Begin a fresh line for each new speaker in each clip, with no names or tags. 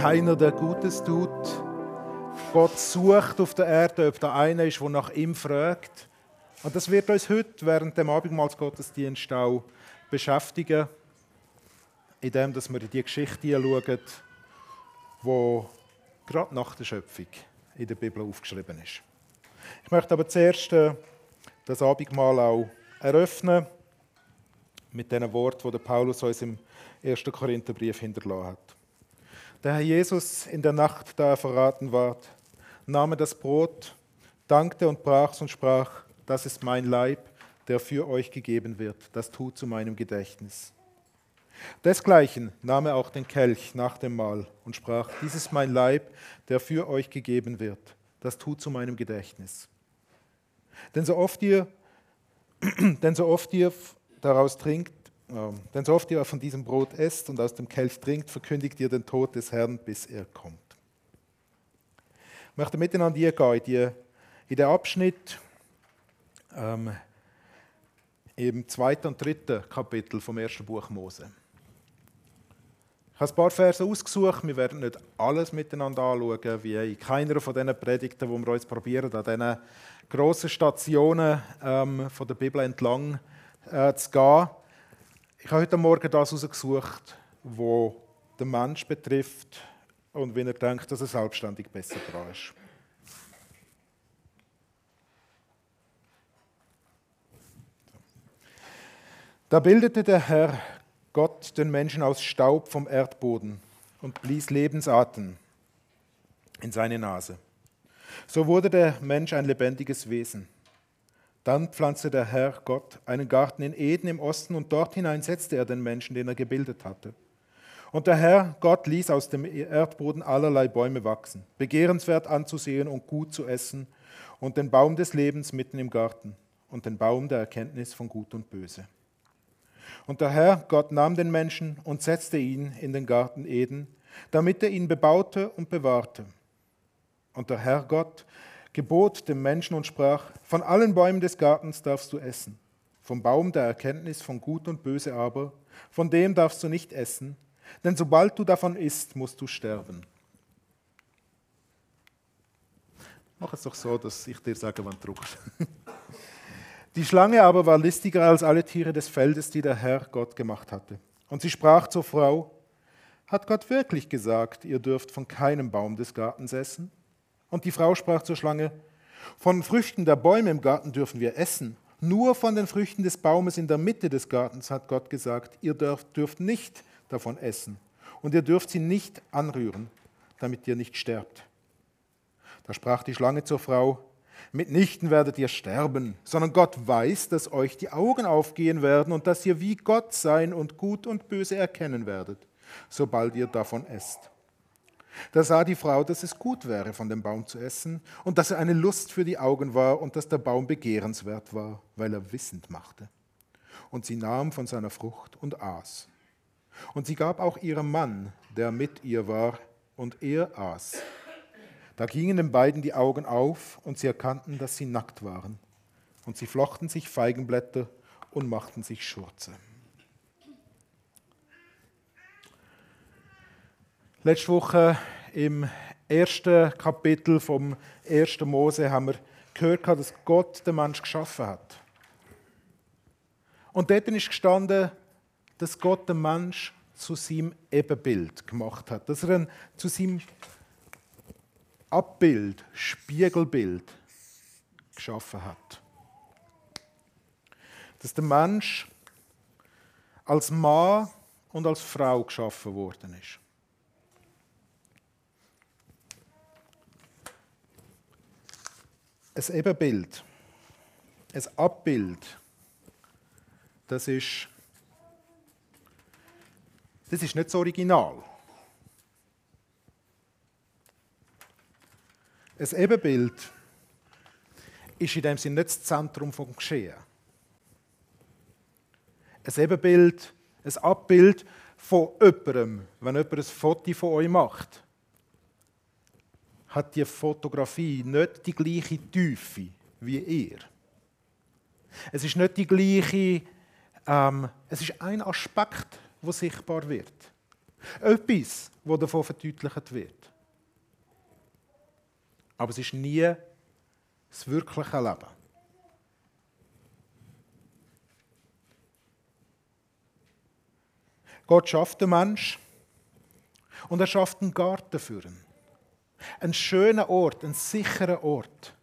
keiner, der Gutes tut. Gott sucht auf der Erde, ob da einer ist, der nach ihm fragt. Und das wird uns heute während dem Abendmahlsgottesdienst auch beschäftigen, indem wir in die Geschichte schauen, die gerade nach der Schöpfung in der Bibel aufgeschrieben ist. Ich möchte aber zuerst äh, das Abendmahl auch eröffnen mit den Worten, die Paulus uns im 1. Korintherbrief hinterlassen hat. Der Herr Jesus in der Nacht, da er verraten ward, nahm er das Brot, dankte und brach's und sprach, das ist mein Leib, der für euch gegeben wird, das tut zu meinem Gedächtnis. Desgleichen nahm er auch den Kelch nach dem Mahl und sprach, dies ist mein Leib, der für euch gegeben wird, das tut zu meinem Gedächtnis. Denn so oft ihr, denn so oft ihr daraus trinkt, denn so oft ihr von diesem Brot esst und aus dem Kelch trinkt, verkündigt ihr den Tod des Herrn, bis er kommt. Ich möchte miteinander hier gehen, in den Abschnitt ähm, im zweiten und dritten Kapitel vom ersten Buch Mose. Ich habe ein paar Verse ausgesucht. Wir werden nicht alles miteinander anschauen, wie in keiner von diesen Predigten, die wir uns probieren, an diesen grossen Stationen ähm, von der Bibel entlang äh, zu gehen. Ich habe heute Morgen das herausgesucht, was den Mensch betrifft und wenn er denkt, dass er selbstständig besser dran ist. Da bildete der Herr Gott den Menschen aus Staub vom Erdboden und blies Lebensatem in seine Nase. So wurde der Mensch ein lebendiges Wesen. Dann pflanzte der Herr Gott einen Garten in Eden im Osten und dort hinein setzte er den Menschen, den er gebildet hatte. Und der Herr Gott ließ aus dem Erdboden allerlei Bäume wachsen, begehrenswert anzusehen und gut zu essen, und den Baum des Lebens mitten im Garten und den Baum der Erkenntnis von Gut und Böse. Und der Herr Gott nahm den Menschen und setzte ihn in den Garten Eden, damit er ihn bebaute und bewahrte. Und der Herr Gott gebot dem Menschen und sprach, von allen Bäumen des Gartens darfst du essen, vom Baum der Erkenntnis von Gut und Böse aber, von dem darfst du nicht essen, denn sobald du davon isst, musst du sterben. Mach es doch so, dass ich dir sage, wann druckst. Die Schlange aber war listiger als alle Tiere des Feldes, die der Herr Gott gemacht hatte. Und sie sprach zur Frau, hat Gott wirklich gesagt, ihr dürft von keinem Baum des Gartens essen? Und die Frau sprach zur Schlange, von Früchten der Bäume im Garten dürfen wir essen. Nur von den Früchten des Baumes in der Mitte des Gartens hat Gott gesagt, ihr dürft, dürft nicht davon essen. Und ihr dürft sie nicht anrühren, damit ihr nicht sterbt. Da sprach die Schlange zur Frau, mitnichten werdet ihr sterben, sondern Gott weiß, dass euch die Augen aufgehen werden und dass ihr wie Gott sein und gut und böse erkennen werdet, sobald ihr davon esst. Da sah die Frau, dass es gut wäre, von dem Baum zu essen und dass er eine Lust für die Augen war und dass der Baum begehrenswert war, weil er wissend machte. Und sie nahm von seiner Frucht und aß. Und sie gab auch ihrem Mann, der mit ihr war, und er aß. Da gingen den beiden die Augen auf und sie erkannten, dass sie nackt waren. Und sie flochten sich Feigenblätter und machten sich Schurze. Letzte Woche im ersten Kapitel vom 1. Mose haben wir gehört, dass Gott den Mensch geschaffen hat. Und dort ist gestanden, dass Gott den Mensch zu seinem Ebenbild gemacht hat, dass er ihn zu seinem Abbild, Spiegelbild geschaffen hat. Dass der Mensch als Mann und als Frau geschaffen worden ist. Ein Ebenbild, ein Abbild, das ist, das ist nicht das Original. Ein Ebenbild ist in dem Sinne nicht das Zentrum vom Geschehen. Ein Ebenbild, ein Abbild von jemandem, wenn jemand ein Foto von euch macht, hat die Fotografie nicht die gleiche Tiefe wie ihr. Es ist nicht die gleiche, ähm, es ist ein Aspekt, wo sichtbar wird. Etwas, das davon verdeutlicht wird. Aber es ist nie das wirkliche Leben. Gott schafft den Mensch und er schafft einen Garten für ihn. Einen schönen Ort, einen sicheren Ort.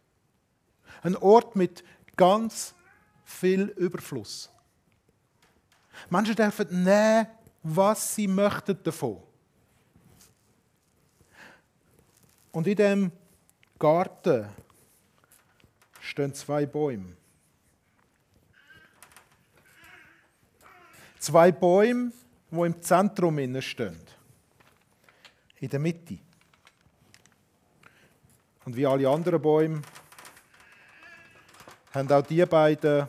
Ein Ort mit ganz viel Überfluss. Menschen dürfen nehmen, was sie möchten davon. Und in dem Garten stehen zwei Bäume. Zwei Bäume, die im Zentrum stehen. In der Mitte. Und wie alle anderen Bäume haben auch die beiden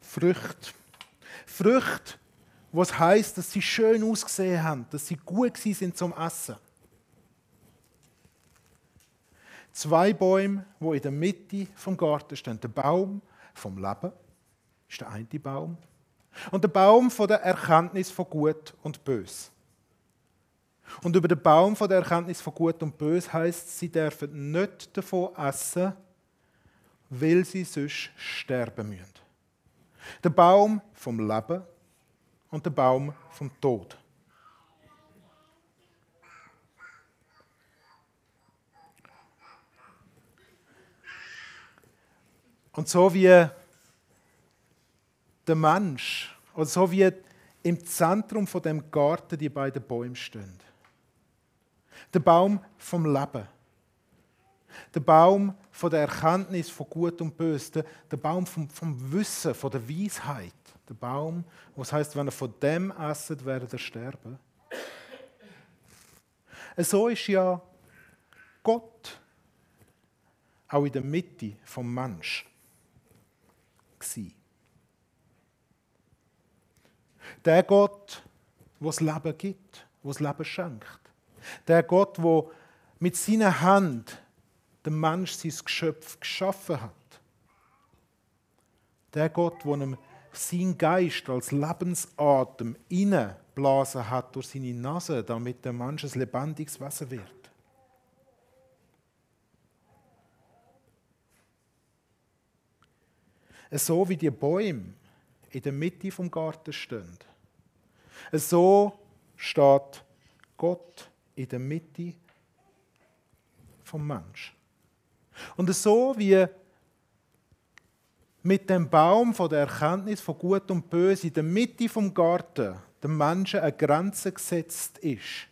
Früchte. Früchte, was heißt, dass sie schön ausgesehen haben, dass sie gut sind zum Essen. Zwei Bäume, wo in der Mitte vom Garten stehen. Der Baum vom Leben ist der eine Baum und der Baum von der Erkenntnis von Gut und Bös. Und über den Baum von der Erkenntnis von Gut und Bös heißt, sie dürfen nicht davon essen, weil sie sonst sterben müssen. Der Baum vom Leben und der Baum vom Tod. Und so wie der Mensch, oder so wie im Zentrum von dem Garten die beiden Bäume stehen. Der Baum vom Leben. Der Baum von der Erkenntnis von Gut und Böse. Der, Baum vom, vom Wissen, von der Weisheit. Der Baum, was heißt, wenn er von dem esset, werdet er sterben. So ist ja Gott auch in der Mitte vom Mensch. Der Gott, das Leben gibt, das Leben schenkt. Der Gott, der mit seiner Hand dem Mensch sein Geschöpf geschaffen hat. Der Gott, der ihm sein Geist als Lebensatem inneblasen hat durch seine Nase, damit der Mensch ein lebendiges Wesen wird. So wie die Bäume in der Mitte vom Garten stehen. So steht Gott in der Mitte vom Mensch. Und so wie mit dem Baum von der Erkenntnis von Gut und Böse in der Mitte vom Garten dem Menschen eine Grenze gesetzt ist,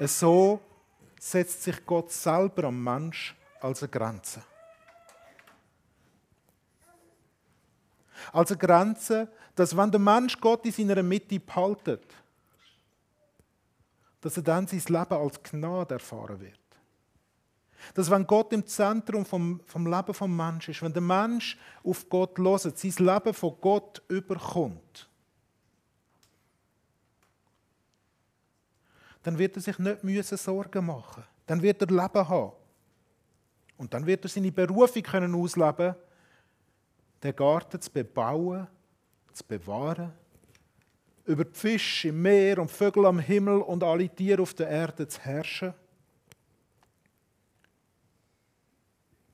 so setzt sich Gott selber am Mensch als eine Grenze. Als eine Grenze, dass wenn der Mensch Gott in seiner Mitte behaltet, dass er dann sein Leben als Gnade erfahren wird. Dass wenn Gott im Zentrum vom, vom Leben des Menschen ist, wenn der Mensch auf Gott loset, sein Leben von Gott überkommt, dann wird er sich nicht müssen Sorgen machen. Dann wird er Leben haben. Und dann wird er seine Berufung können ausleben, den Garten zu bebauen, zu bewahren über die Fische im Meer und Vögel am Himmel und alle Tiere auf der Erde zu herrschen?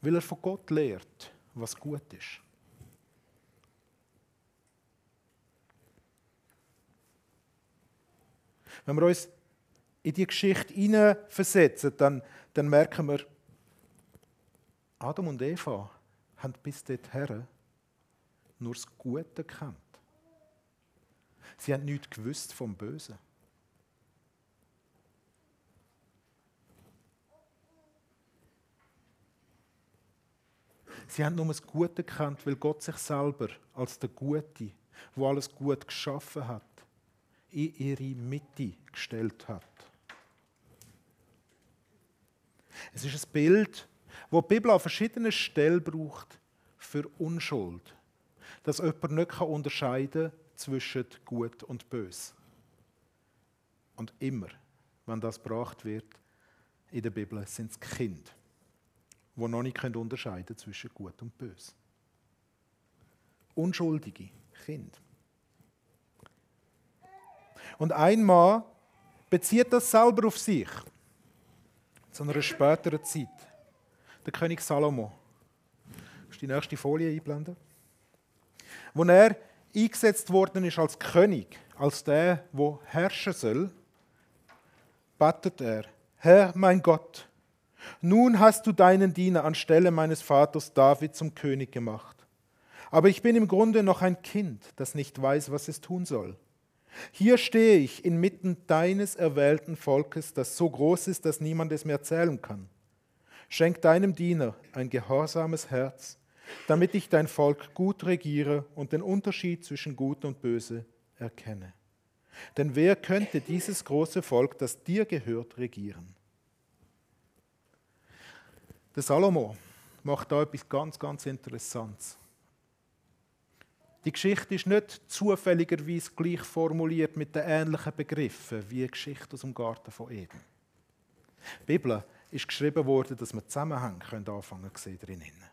Weil er von Gott lehrt, was gut ist. Wenn wir uns in die Geschichte hineinversetzen, dann, dann merken wir, Adam und Eva haben bis dorthin nur das Gute gekannt. Sie haben nichts gewusst vom Bösen. Sie haben nur das Gute gekannt, weil Gott sich selber als der Gute, wo alles gut geschaffen hat, in ihre Mitte gestellt hat. Es ist ein Bild, wo die Bibel an verschiedenen Stellen braucht für Unschuld. Dass jemand nicht unterscheiden kann zwischen Gut und Bös. Und immer, wenn das gebracht wird in der Bibel, sind es Kinder, die noch nicht unterscheiden können zwischen Gut und Bös. Unschuldige Kinder. Und ein Mann bezieht das selber auf sich. Zu einer späteren Zeit. Der König Salomo. Kannst du die nächste Folie einblenden? Wo er eingesetzt worden ist als König, als der, wo herrschen soll, betet er: Herr, mein Gott, nun hast du deinen Diener anstelle meines Vaters David zum König gemacht. Aber ich bin im Grunde noch ein Kind, das nicht weiß, was es tun soll. Hier stehe ich inmitten deines erwählten Volkes, das so groß ist, dass niemand es mir erzählen kann. Schenk deinem Diener ein gehorsames Herz, damit ich dein Volk gut regiere und den Unterschied zwischen Gut und Böse erkenne. Denn wer könnte dieses große Volk, das dir gehört, regieren? Der Salomo macht da etwas ganz, ganz Interessantes. Die Geschichte ist nicht zufälligerweise gleich formuliert mit den ähnlichen Begriffen wie die Geschichte aus dem Garten von Eden. Die Bibel ist geschrieben worden, dass wir Zusammenhänge anfangen zu sehen drinnen.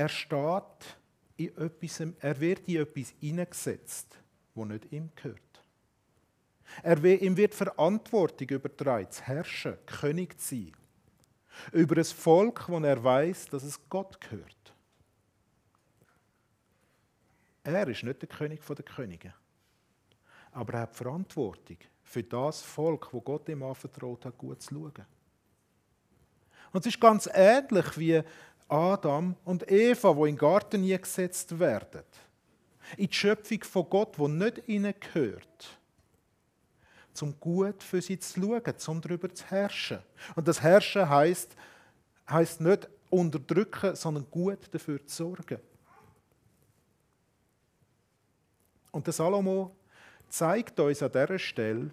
Er steht in etwas, er wird in etwas hineingesetzt, wo nicht ihm gehört. Er, ihm wird Verantwortung übertragen, zu herrschen, König zu sein. Über ein Volk, wo er weiß, dass es Gott gehört. Er ist nicht der König der Könige. Aber er hat Verantwortung für das Volk, wo Gott ihm anvertraut hat, gut zu schauen. Und es ist ganz ähnlich wie Adam und Eva, wo in den Garten nie gesetzt werden. In die Schöpfung von Gott, wo nicht ihnen gehört zum gut für sie zu schauen, zum darüber zu herrschen. Und das Herrschen heißt heißt nicht unterdrücken, sondern gut dafür zu sorgen. Und der Salomo zeigt uns an dieser Stelle,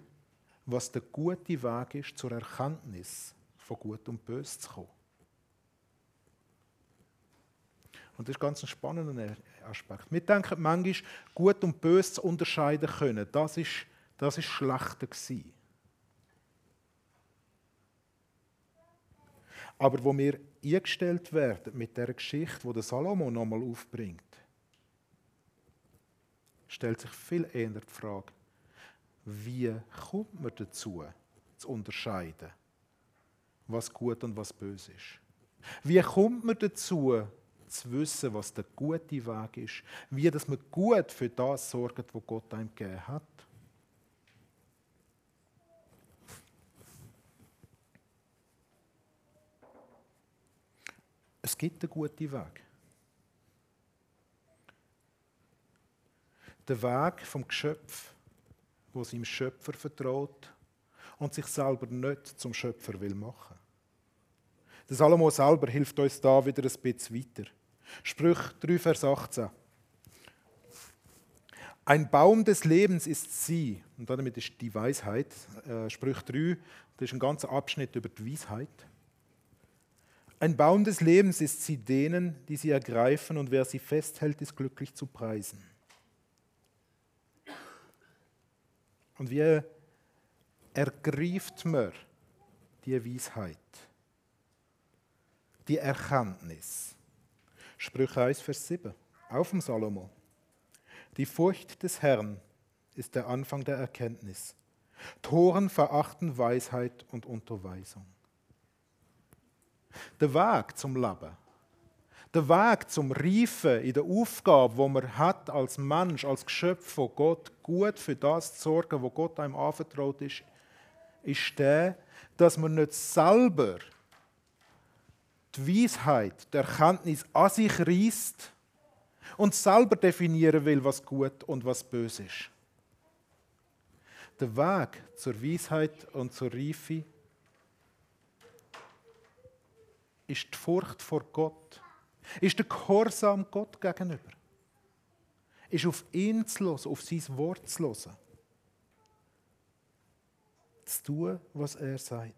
was der gute Weg ist zur Erkenntnis von Gut und Bös zu kommen. Und das ist ganz ein spannender Aspekt. Wir denken manchmal, Gut und Bös zu unterscheiden können. Das ist das ist schlechter gewesen. Aber wo wir eingestellt werden mit der Geschichte, wo der Salomo nochmal aufbringt, stellt sich viel eher die Frage, wie kommt man dazu, zu unterscheiden, was gut und was böse ist? Wie kommt man dazu, zu wissen, was der gute Weg ist? Wie dass man gut für das sorgt, was Gott einem gegeben hat? Es gibt einen guten Weg. Der Weg vom Geschöpf, wo seinem Schöpfer vertraut und sich selber nicht zum Schöpfer will machen. Der Salomo selber hilft uns da wieder ein bisschen weiter. Sprüch 3, Vers 18. Ein Baum des Lebens ist sie, und damit ist die Weisheit. Äh, Sprüch 3, das ist ein ganzer Abschnitt über die Weisheit. Ein Baum des Lebens ist sie denen, die sie ergreifen, und wer sie festhält, ist glücklich zu preisen. Und wie ergreift man die Weisheit, die Erkenntnis? Sprüche 1, Vers 7, auf dem Salomo. Die Furcht des Herrn ist der Anfang der Erkenntnis. Toren verachten Weisheit und Unterweisung. Der Weg zum Leben, der Weg zum Reifen in der Aufgabe, wo man hat als Mensch, als Geschöpf von Gott, gut für das zu sorgen, wo Gott einem anvertraut ist, ist der, dass man nicht selber die Weisheit, die Erkenntnis an sich reißt und selber definieren will, was gut und was böse ist. Der Weg zur Weisheit und zur Reife ist die Furcht vor Gott, ist der Gehorsam Gott gegenüber, ist auf ihn zu hören, auf sein Wort zu hören, zu tun, was er sagt.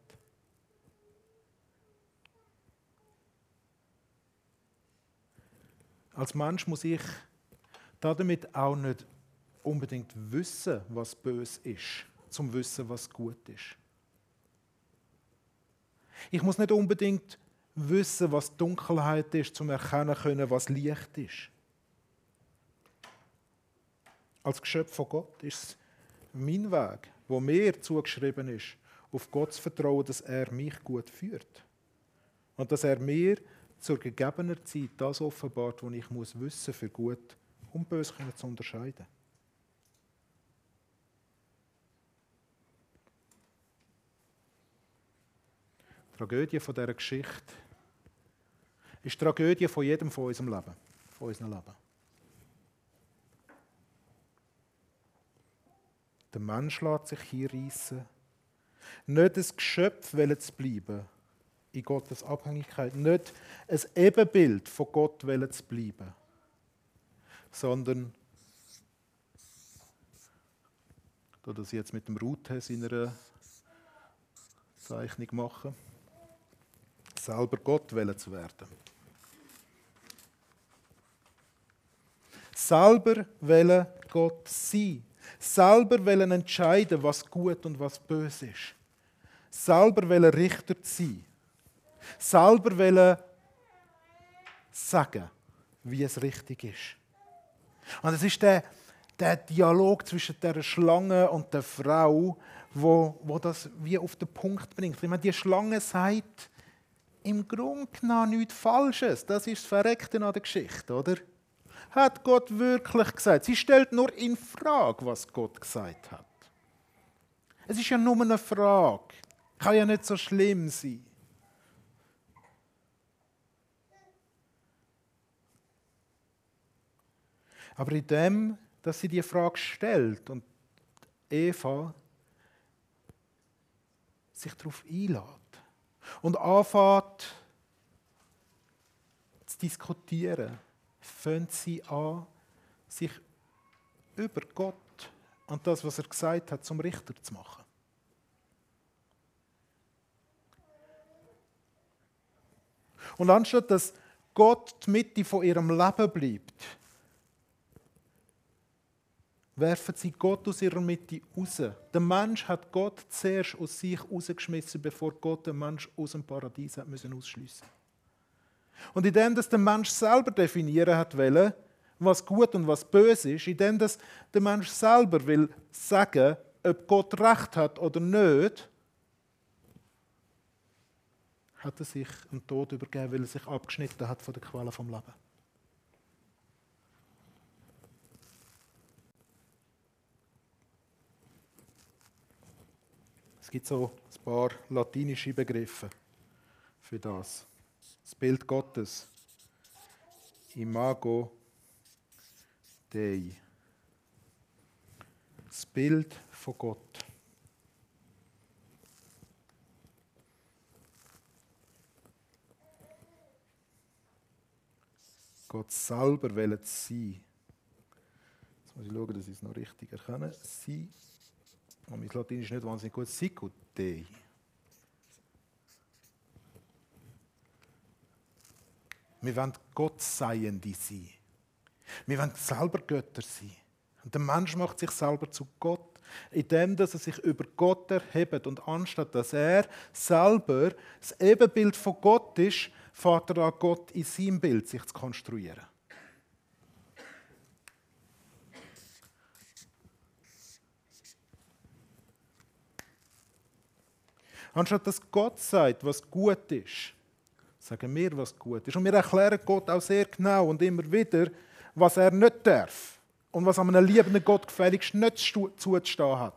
Als Mensch muss ich damit auch nicht unbedingt wissen, was böse ist, zum wissen, was gut ist. Ich muss nicht unbedingt wissen, was Dunkelheit ist, zum erkennen können, was Licht ist. Als Geschöpf von Gott ist es mein Weg, wo mir zugeschrieben ist, auf Gott zu vertrauen, dass er mich gut führt. Und dass er mir zur gegebenen Zeit das offenbart, was ich muss wissen für gut und böse zu unterscheiden. Die Tragödie von dieser Geschichte ist die Tragödie von jedem von unserem Leben, von unserem Leben. Der Mensch lässt sich hier reissen, nicht ein Geschöpf zu bleiben in Gottes Abhängigkeit, nicht ein Ebenbild von Gott zu bleiben, sondern da das jetzt mit dem Rute seiner Zeichnung machen, selber Gott zu werden. Selber wollen Gott sein. Selber wollen entscheiden, was gut und was böse ist. Selber wollen Richter sein. Selber wollen sagen, wie es richtig ist. Und es ist der, der Dialog zwischen der Schlange und der Frau, wo, wo das wie auf den Punkt bringt. Ich meine, die Schlange sagt im Grunde genommen nichts Falsches. Das ist das Verreckte an der Geschichte, oder? hat Gott wirklich gesagt. Sie stellt nur in Frage, was Gott gesagt hat. Es ist ja nur eine Frage. Kann ja nicht so schlimm sein. Aber in dem, dass sie die Frage stellt und Eva sich darauf einlädt und anfängt zu diskutieren, fangen sie an, sich über Gott und das, was er gesagt hat, zum Richter zu machen. Und anstatt dass Gott die Mitte von ihrem Leben bleibt, werfen sie Gott aus ihrer Mitte raus. Der Mensch hat Gott zuerst aus sich rausgeschmissen, bevor Gott den Mensch aus dem Paradies ausschliessen. Und indem dass der Mensch selber definieren hat wollen, was gut und was böse ist, indem dass der Mensch selber will sagen, ob Gott recht hat oder nicht, hat er sich dem Tod übergeben, weil er sich abgeschnitten hat von der Quelle vom Leben. Es gibt so ein paar latinische Begriffe für das das Bild Gottes. Imago Dei. Das Bild von Gott. Gott selber will sein. Jetzt muss ich schauen, dass ich es noch richtig erkenne. Sein. Und mein Latein ist nicht wahnsinnig gut. Sicut Dei. Wir wollen Gott Seiende sein. Wir wollen selber Götter sein. Und der Mensch macht sich selber zu Gott, indem dass er sich über Gott erhebt. Und anstatt dass er selber das Ebenbild von Gott ist, fährt er an Gott in seinem Bild sich zu konstruieren. Anstatt dass Gott sagt, was gut ist, sagen wir, was gut ist. Und wir erklären Gott auch sehr genau und immer wieder, was er nicht darf und was einem liebenden Gott gefälligst nicht zuzustehen hat.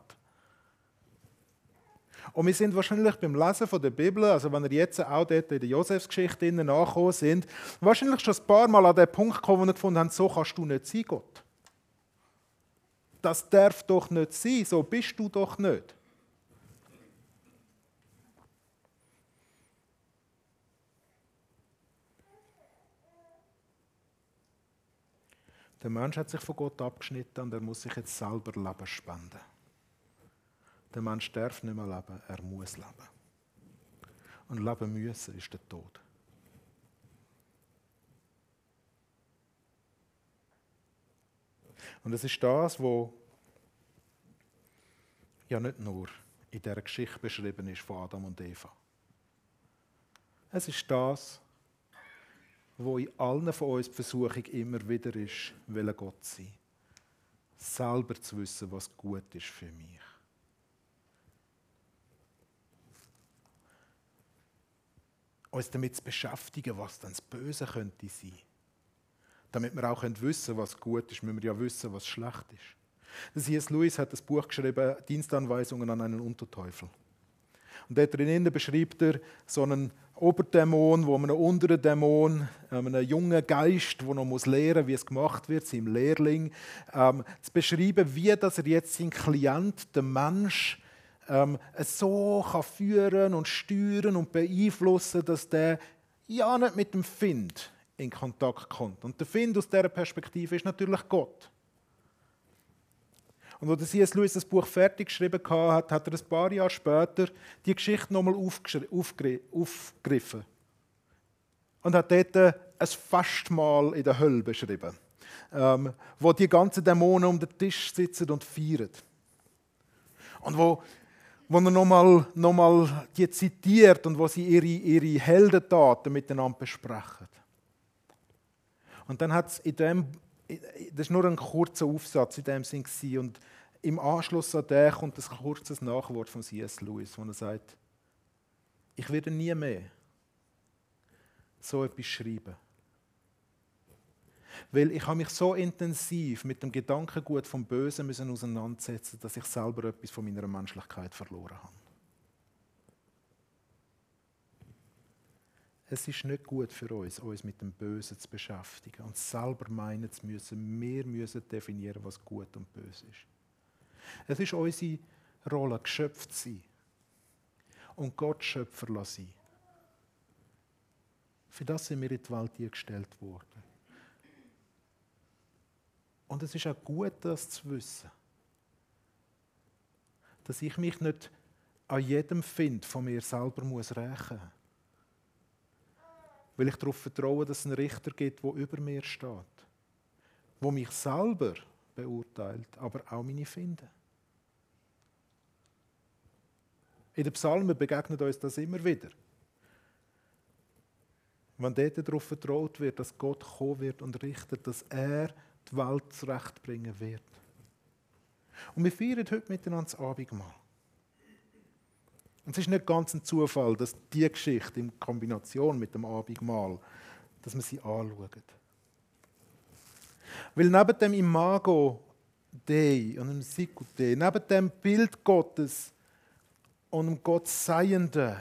Und wir sind wahrscheinlich beim Lesen der Bibel, also wenn ihr jetzt auch dort in der Josefsgeschichte nachgekommen sind, wahrscheinlich schon ein paar Mal an den Punkt gekommen, wo wir gefunden haben, so kannst du nicht sein, Gott. Das darf doch nicht sein, so bist du doch nicht. Der Mensch hat sich von Gott abgeschnitten und er muss sich jetzt selber Leben spenden. Der Mensch darf nicht mehr leben, er muss leben. Und leben müssen ist der Tod. Und es ist das, was ja nicht nur in der Geschichte beschrieben ist von Adam und Eva. Es ist das, wo in allen von uns die Versuchung immer wieder ist, will Gott sein. Selber zu wissen, was gut ist für mich. Uns damit zu beschäftigen, was dann das Böse könnte sein. Damit wir auch wissen was gut ist, müssen wir ja wissen, was schlecht ist. Der C.S. Lewis hat das Buch geschrieben, Dienstanweisungen an einen Unterteufel. Und dort drinnen beschreibt er so einen Oberdämon, wo man einen unteren Dämon, ähm, einen jungen Geist, der noch muss lernen, wie es gemacht wird, seinem Lehrling, ähm, zu beschreiben, wie dass er jetzt seinen Klient, den Mensch, ähm, so kann führen und steuern und beeinflussen, dass der ja nicht mit dem Find in Kontakt kommt. Und der Find aus dieser Perspektive ist natürlich Gott. Und als C.S. Lewis das Buch fertig geschrieben hat, hat er ein paar Jahre später die Geschichte nochmal aufgegriffen. Und hat dort ein Festmahl in der Hölle beschrieben, ähm, wo die ganzen Dämonen um den Tisch sitzen und feiern. Und wo, wo er nochmal noch mal die zitiert und wo sie ihre, ihre Heldentaten miteinander besprechen. Und dann hat es in dem, das ist nur ein kurzer Aufsatz in dem Sinn und im Anschluss an den kommt ein kurzes Nachwort von C.S. Lewis, wo er sagt, ich werde nie mehr so etwas schreiben. Weil ich habe mich so intensiv mit dem Gedankengut vom Bösen müssen auseinandersetzen, dass ich selber etwas von meiner Menschlichkeit verloren habe. Es ist nicht gut für uns, uns mit dem Bösen zu beschäftigen und selber meinen zu müssen, wir müssen definieren, was gut und böse ist. Es ist unsere Rolle, geschöpft zu sein und Gott Schöpfer sein. Für das sind wir in die Welt gestellt worden. Und es ist auch gut, das zu wissen. Dass ich mich nicht an jedem Find von mir selber muss rächen muss. Weil ich darauf vertraue, dass es einen Richter gibt, der über mir steht. Wo mich selber beurteilt, aber auch meine Finde. In den Psalmen begegnet uns das immer wieder. Wenn dort darauf vertraut wird, dass Gott kommen wird und richtet, dass er die Welt zurechtbringen wird. Und wir feiern heute miteinander das Abendmahl. Und es ist nicht ganz ein Zufall, dass diese Geschichte in Kombination mit dem Abendmahl, dass wir sie anschauen. Weil neben dem Imago Dei und dem Sicut Dei, neben dem Bild Gottes und dem Gott Seienden,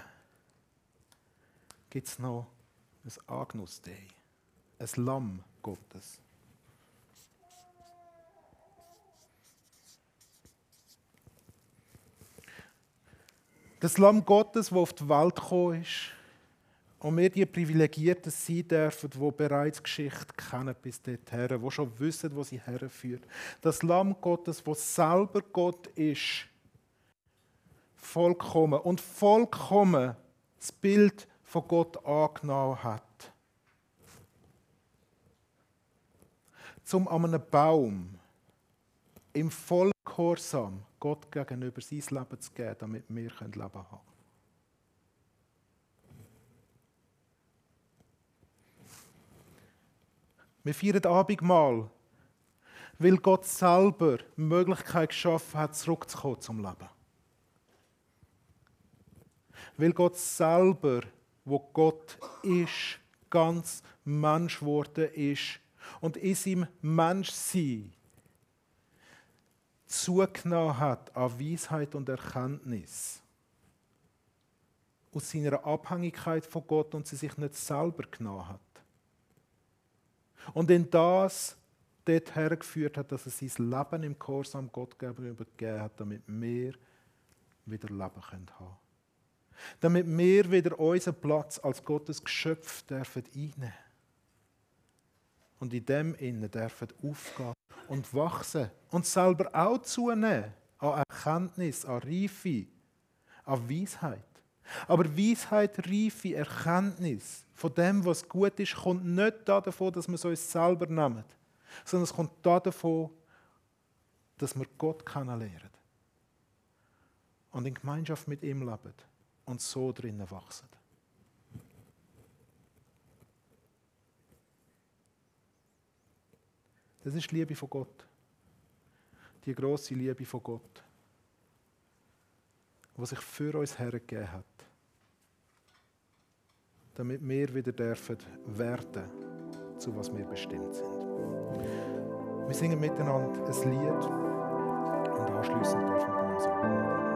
gibt es noch ein Agnus Dei, ein Lamm Gottes. Das Lamm Gottes, das auf die Welt gekommen ist und wir die Privilegierten sein dürfen, die bereits Geschichte kennen bis dorthin, die schon wissen, wo sie herführt. Das Lamm Gottes, das selber Gott ist, vollkommen und vollkommen das Bild von Gott angenommen hat. Zum an einem Baum im Vollgehorsam Gott gegenüber sein Leben zu geben, damit wir Leben haben können. Wir feiern Abendmahl, weil Gott selber die Möglichkeit geschaffen hat, zurückzukommen zum Leben. Weil Gott selber, wo Gott ist, ganz Mensch geworden ist und in seinem Menschsein zugenommen hat an Weisheit und Erkenntnis. Aus seiner Abhängigkeit von Gott und sie sich nicht selber genommen hat. Und in das dort hergeführt hat, dass er sein Leben im Gehorsam Gott gegenüber gegeben hat, damit wir wieder Leben haben können. Damit wir wieder unseren Platz als Gottes Geschöpf dürfen einnehmen Und in dem Innen dürfen aufgehen und wachsen und selber auch zunehmen an Erkenntnis, an Reife, an Weisheit. Aber Weisheit, Reife, Erkenntnis von dem, was gut ist, kommt nicht davon, dass wir es uns selber nehmen, sondern es kommt davon, dass wir Gott kennenlernen und in Gemeinschaft mit ihm leben und so drinnen wachsen. Das ist die Liebe von Gott. Die große Liebe von Gott, die sich für uns hergegeben hat, damit wir wieder dürfen werden, zu was wir bestimmt sind. Wir singen miteinander ein Lied und anschließend dürfen wir dann unsere